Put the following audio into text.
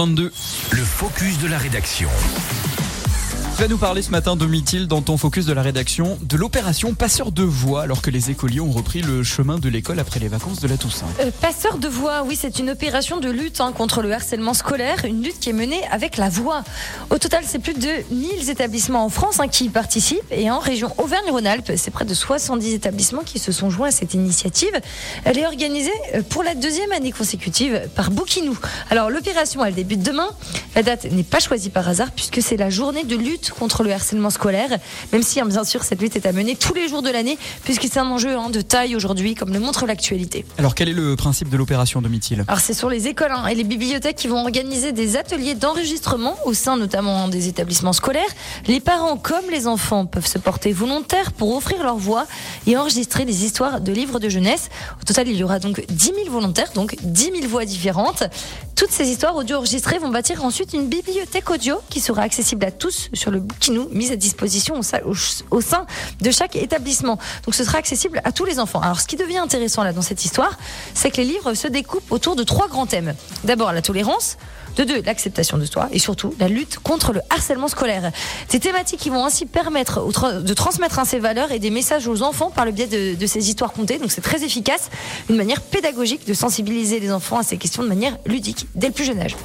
22. Le focus de la rédaction. Vas nous parler ce matin, Domitil, dans ton focus de la rédaction, de l'opération Passeur de voix, alors que les écoliers ont repris le chemin de l'école après les vacances de la Toussaint. Euh, passeur de voix, oui, c'est une opération de lutte hein, contre le harcèlement scolaire, une lutte qui est menée avec la voix. Au total, c'est plus de 1000 établissements en France hein, qui y participent et en région Auvergne-Rhône-Alpes, c'est près de 70 établissements qui se sont joints à cette initiative. Elle est organisée euh, pour la deuxième année consécutive par Bouquinou. Alors l'opération, elle débute demain. La date n'est pas choisie par hasard puisque c'est la journée de lutte contre le harcèlement scolaire, même si hein, bien sûr cette lutte est à mener tous les jours de l'année, puisque c'est un enjeu hein, de taille aujourd'hui, comme le montre l'actualité. Alors quel est le principe de l'opération, Domitil Alors c'est sur les écoles hein, et les bibliothèques qui vont organiser des ateliers d'enregistrement au sein notamment des établissements scolaires. Les parents comme les enfants peuvent se porter volontaires pour offrir leur voix et enregistrer des histoires de livres de jeunesse. Au total, il y aura donc 10 000 volontaires, donc 10 000 voix différentes. Toutes ces histoires audio enregistrées vont bâtir ensuite une bibliothèque audio qui sera accessible à tous sur le Bouquinou, mise à disposition au, sein de chaque établissement. Donc ce sera accessible à tous les enfants. Alors ce qui devient intéressant là dans cette histoire, c'est que les livres se découpent autour de trois grands thèmes. D'abord la tolérance, de deux, l'acceptation de soi et surtout la lutte contre le harcèlement scolaire. Ces thématiques qui vont ainsi permettre de transmettre ces valeurs et des messages aux enfants par le biais de, de ces histoires contées. Donc c'est très efficace, une manière pédagogique de sensibiliser les enfants à ces questions de manière ludique dès le plus jeune âge.